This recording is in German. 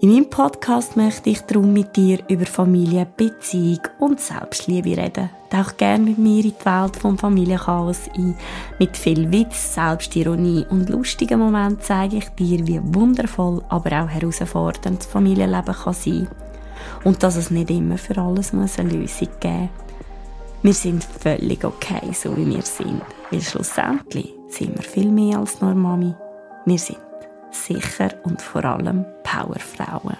In meinem Podcast möchte ich darum mit dir über Familie, Beziehung und Selbstliebe reden. Tauch gerne mit mir in die Welt vom Familienchaos ein. Mit viel Witz, Selbstironie und lustigen Momenten zeige ich dir, wie wundervoll, aber auch herausfordernd das Familienleben kann sein. Und dass es nicht immer für alles eine Lösung geben muss. Wir sind völlig okay, so wie wir sind. Weil schlussendlich sind wir viel mehr als nur Mami. Wir sind sicher und vor allem Powerfrauen.